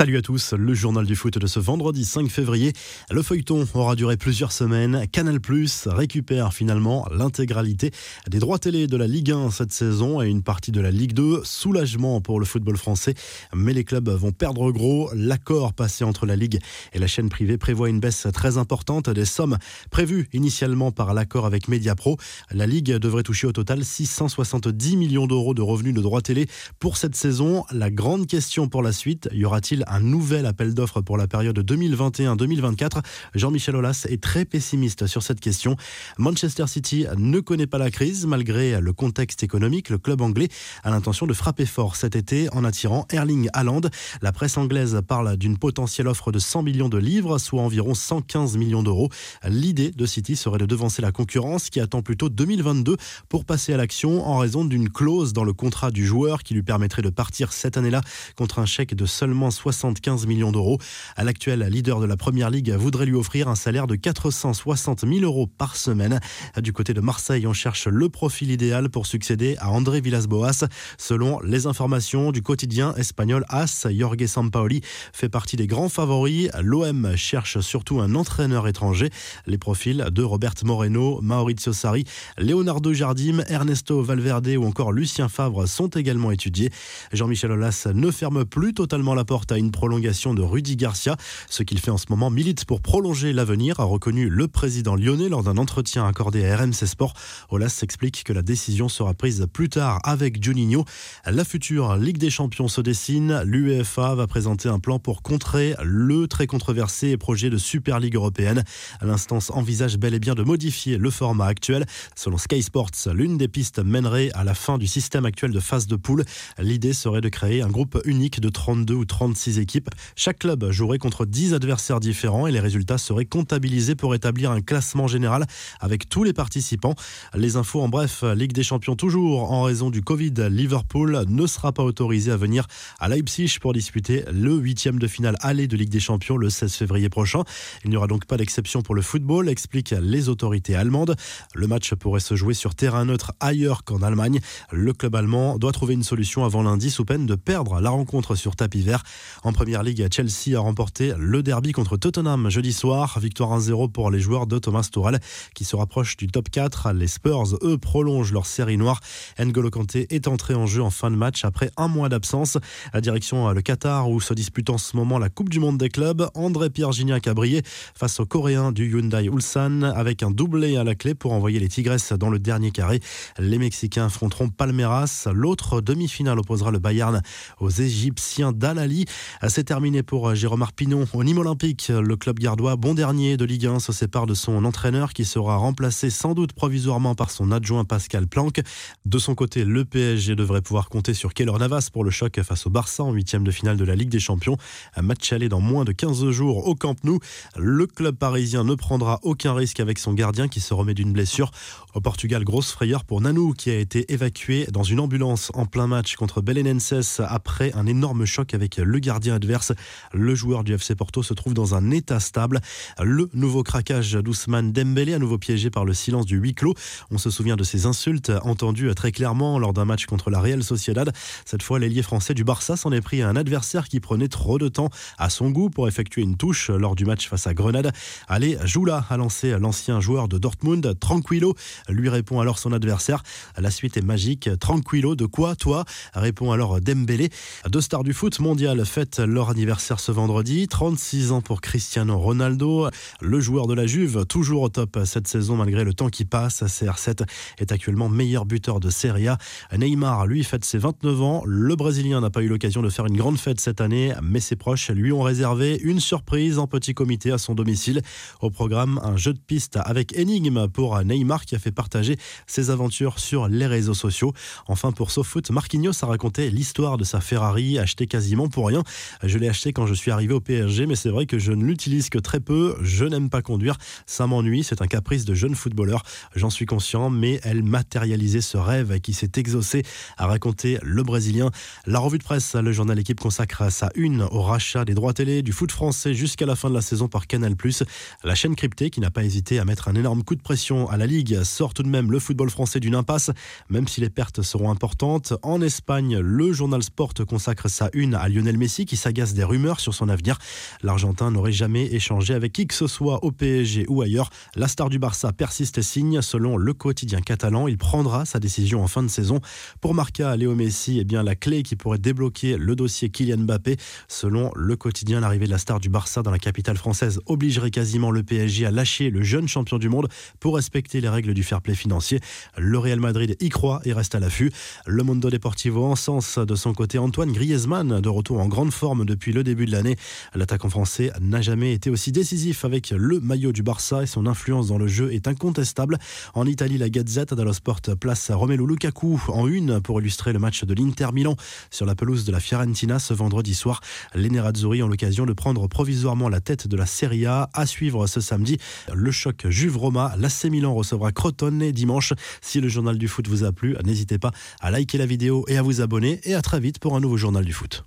Salut à tous, le journal du foot de ce vendredi 5 février. Le feuilleton aura duré plusieurs semaines. Canal Plus récupère finalement l'intégralité des droits télé de la Ligue 1 cette saison et une partie de la Ligue 2. Soulagement pour le football français, mais les clubs vont perdre gros. L'accord passé entre la Ligue et la chaîne privée prévoit une baisse très importante des sommes prévues initialement par l'accord avec Mediapro. La Ligue devrait toucher au total 670 millions d'euros de revenus de droits télé pour cette saison. La grande question pour la suite, y aura-t-il un nouvel appel d'offres pour la période 2021-2024 Jean-Michel Aulas est très pessimiste sur cette question. Manchester City ne connaît pas la crise malgré le contexte économique. Le club anglais a l'intention de frapper fort cet été en attirant Erling Haaland. La presse anglaise parle d'une potentielle offre de 100 millions de livres, soit environ 115 millions d'euros. L'idée de City serait de devancer la concurrence qui attend plutôt 2022 pour passer à l'action en raison d'une clause dans le contrat du joueur qui lui permettrait de partir cette année-là contre un chèque de seulement 60 75 millions d'euros. L'actuel leader de la Première Ligue voudrait lui offrir un salaire de 460 000 euros par semaine. Du côté de Marseille, on cherche le profil idéal pour succéder à André Villas-Boas. Selon les informations du quotidien espagnol AS, Jorge Sampaoli fait partie des grands favoris. L'OM cherche surtout un entraîneur étranger. Les profils de Robert Moreno, Maurizio Sarri, Leonardo Jardim, Ernesto Valverde ou encore Lucien Favre sont également étudiés. Jean-Michel Aulas ne ferme plus totalement la porte à une prolongation de Rudy Garcia. Ce qu'il fait en ce moment milite pour prolonger l'avenir, a reconnu le président lyonnais lors d'un entretien accordé à RMC Sport. Olas s'explique que la décision sera prise plus tard avec Juninho. La future Ligue des Champions se dessine. L'UEFA va présenter un plan pour contrer le très controversé projet de Super Ligue européenne. L'instance envisage bel et bien de modifier le format actuel. Selon Sky Sports, l'une des pistes mènerait à la fin du système actuel de phase de poule. L'idée serait de créer un groupe unique de 32 ou 36 équipes. Chaque club jouerait contre 10 adversaires différents et les résultats seraient comptabilisés pour établir un classement général avec tous les participants. Les infos en bref, Ligue des Champions toujours en raison du Covid. Liverpool ne sera pas autorisé à venir à Leipzig pour disputer le huitième de finale aller de Ligue des Champions le 16 février prochain. Il n'y aura donc pas d'exception pour le football, expliquent les autorités allemandes. Le match pourrait se jouer sur terrain neutre ailleurs qu'en Allemagne. Le club allemand doit trouver une solution avant lundi sous peine de perdre la rencontre sur tapis vert. En première ligue, Chelsea a remporté le derby contre Tottenham jeudi soir. Victoire 1-0 pour les joueurs de Thomas Tuchel qui se rapprochent du top 4. Les Spurs, eux, prolongent leur série noire. N'Golo Kanté est entré en jeu en fin de match après un mois d'absence. À direction le Qatar où se dispute en ce moment la Coupe du Monde des clubs. André-Pierre Gignac a brillé face aux Coréens du Hyundai Ulsan avec un doublé à la clé pour envoyer les Tigresses dans le dernier carré. Les Mexicains affronteront Palmeiras. L'autre demi-finale opposera le Bayern aux Égyptiens d'Al-Ali. C'est terminé pour euh, Jérôme Arpinon au Nîmes Olympique. Le club gardois, bon dernier de Ligue 1, se sépare de son entraîneur qui sera remplacé sans doute provisoirement par son adjoint Pascal Planck. De son côté, le PSG devrait pouvoir compter sur Keller Navas pour le choc face au Barça en huitième de finale de la Ligue des Champions. Un match allé dans moins de 15 jours au Camp Nou. Le club parisien ne prendra aucun risque avec son gardien qui se remet d'une blessure. Au Portugal, grosse frayeur pour Nanou qui a été évacué dans une ambulance en plein match contre Belenenses après un énorme choc avec le gardien adverse. Le joueur du FC Porto se trouve dans un état stable. Le nouveau craquage d'Ousmane Dembélé, à nouveau piégé par le silence du huis clos. On se souvient de ces insultes entendues très clairement lors d'un match contre la Real Sociedad. Cette fois, l'ailier français du Barça s'en est pris à un adversaire qui prenait trop de temps à son goût pour effectuer une touche lors du match face à Grenade. Allez, Joula a lancé l'ancien joueur de Dortmund, Tranquillo, lui répond alors son adversaire. La suite est magique. Tranquillo, de quoi toi? répond alors Dembélé. Deux stars du foot mondial fêtent leur anniversaire ce vendredi. 36 ans pour Cristiano Ronaldo. Le joueur de la Juve, toujours au top cette saison malgré le temps qui passe. CR7 est actuellement meilleur buteur de Serie A. Neymar, lui, fête ses 29 ans. Le Brésilien n'a pas eu l'occasion de faire une grande fête cette année, mais ses proches lui ont réservé une surprise en petit comité à son domicile. Au programme, un jeu de piste avec énigme pour Neymar qui a fait partager ses aventures sur les réseaux sociaux. Enfin, pour SoFoot, Marquinhos a raconté l'histoire de sa Ferrari achetée quasiment pour rien. Je l'ai acheté quand je suis arrivé au PSG, mais c'est vrai que je ne l'utilise que très peu. Je n'aime pas conduire, ça m'ennuie, c'est un caprice de jeune footballeur. J'en suis conscient, mais elle matérialisait ce rêve qui s'est exaucé, a raconté le Brésilien. La revue de presse, le journal Équipe consacre sa une au rachat des droits télé du foot français jusqu'à la fin de la saison par Canal+. La chaîne cryptée, qui n'a pas hésité à mettre un énorme coup de pression à la Ligue, sort tout de même le football français d'une impasse, même si les pertes seront importantes. En Espagne, le journal Sport consacre sa une à Lionel Messi, qui s'agace des rumeurs sur son avenir. L'Argentin n'aurait jamais échangé avec qui que ce soit au PSG ou ailleurs. La star du Barça persiste et signe. Selon le quotidien catalan, il prendra sa décision en fin de saison. Pour Marca, Léo Messi, eh bien, la clé qui pourrait débloquer le dossier Kylian Mbappé. Selon le quotidien, l'arrivée de la star du Barça dans la capitale française obligerait quasiment le PSG à lâcher le jeune champion du monde pour respecter les règles du fair play financier. Le Real Madrid y croit et reste à l'affût. Le Mondo Deportivo encense de son côté Antoine Griezmann, de retour en grande forme depuis le début de l'année. L'attaquant français n'a jamais été aussi décisif avec le maillot du Barça et son influence dans le jeu est incontestable. En Italie, la Gazette dello Sport place Romelu Lukaku en une pour illustrer le match de l'Inter Milan sur la pelouse de la Fiorentina ce vendredi soir. Les Nerazzurri ont l'occasion de prendre provisoirement la tête de la Serie A à suivre ce samedi. Le choc Juve-Roma, l'AC Milan recevra Crotone dimanche. Si le journal du foot vous a plu, n'hésitez pas à liker la vidéo et à vous abonner et à très vite pour un nouveau journal du foot.